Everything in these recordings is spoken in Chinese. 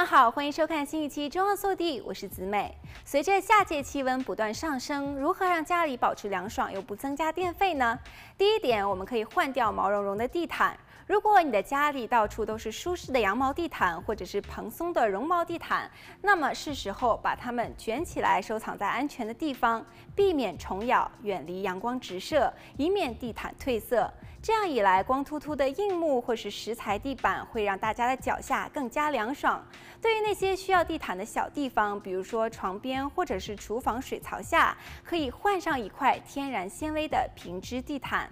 们好，欢迎收看新一期《中澳速递》，我是子美。随着夏季气温不断上升，如何让家里保持凉爽又不增加电费呢？第一点，我们可以换掉毛茸茸的地毯。如果你的家里到处都是舒适的羊毛地毯，或者是蓬松的绒毛地毯，那么是时候把它们卷起来，收藏在安全的地方，避免虫咬，远离阳光直射，以免地毯褪色。这样一来，光秃秃的硬木或是石材地板会让大家的脚下更加凉爽。对于那些需要地毯的小地方，比如说床边或者是厨房水槽下，可以换上一块天然纤维的平织地毯。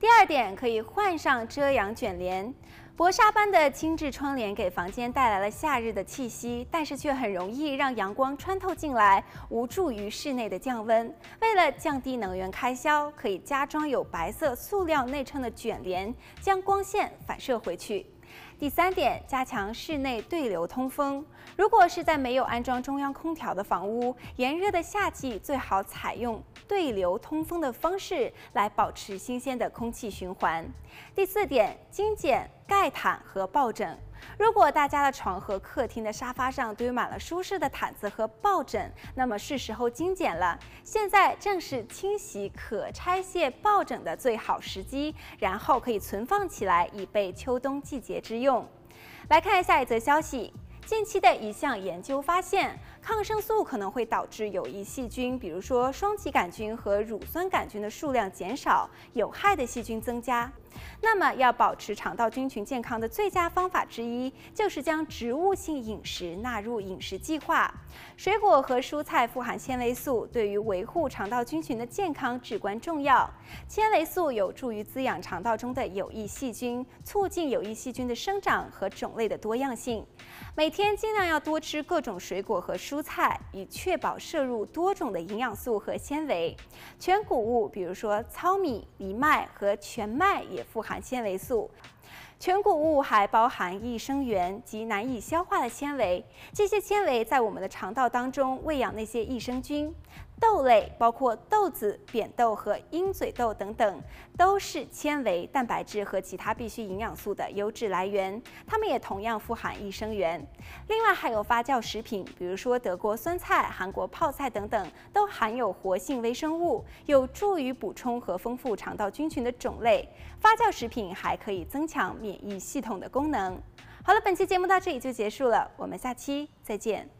第二点，可以换上遮阳卷帘，薄纱般的轻质窗帘给房间带来了夏日的气息，但是却很容易让阳光穿透进来，无助于室内的降温。为了降低能源开销，可以加装有白色塑料内衬的卷帘，将光线反射回去。第三点，加强室内对流通风。如果是在没有安装中央空调的房屋，炎热的夏季最好采用对流通风的方式来保持新鲜的空气循环。第四点，精简盖毯和抱枕。如果大家的床和客厅的沙发上堆满了舒适的毯子和抱枕，那么是时候精简了。现在正是清洗可拆卸抱枕的最好时机，然后可以存放起来，以备秋冬季节之用。来看下一则消息。近期的一项研究发现，抗生素可能会导致有益细菌，比如说双歧杆菌和乳酸杆菌的数量减少，有害的细菌增加。那么，要保持肠道菌群健康的最佳方法之一，就是将植物性饮食纳入饮食计划。水果和蔬菜富含纤维素，对于维护肠道菌群的健康至关重要。纤维素有助于滋养肠道中的有益细菌，促进有益细菌的生长和种类的多样性。每天尽量要多吃各种水果和蔬菜，以确保摄入多种的营养素和纤维。全谷物，比如说糙米、藜麦和全麦富含纤维素。全谷物还包含益生元及难以消化的纤维，这些纤维在我们的肠道当中喂养那些益生菌。豆类包括豆子、扁豆和鹰嘴豆等等，都是纤维、蛋白质和其他必需营养素的优质来源。它们也同样富含益生元。另外还有发酵食品，比如说德国酸菜、韩国泡菜等等，都含有活性微生物，有助于补充和丰富肠道菌群的种类。发酵食品还可以增强免疫系统的功能。好了，本期节目到这里就结束了，我们下期再见。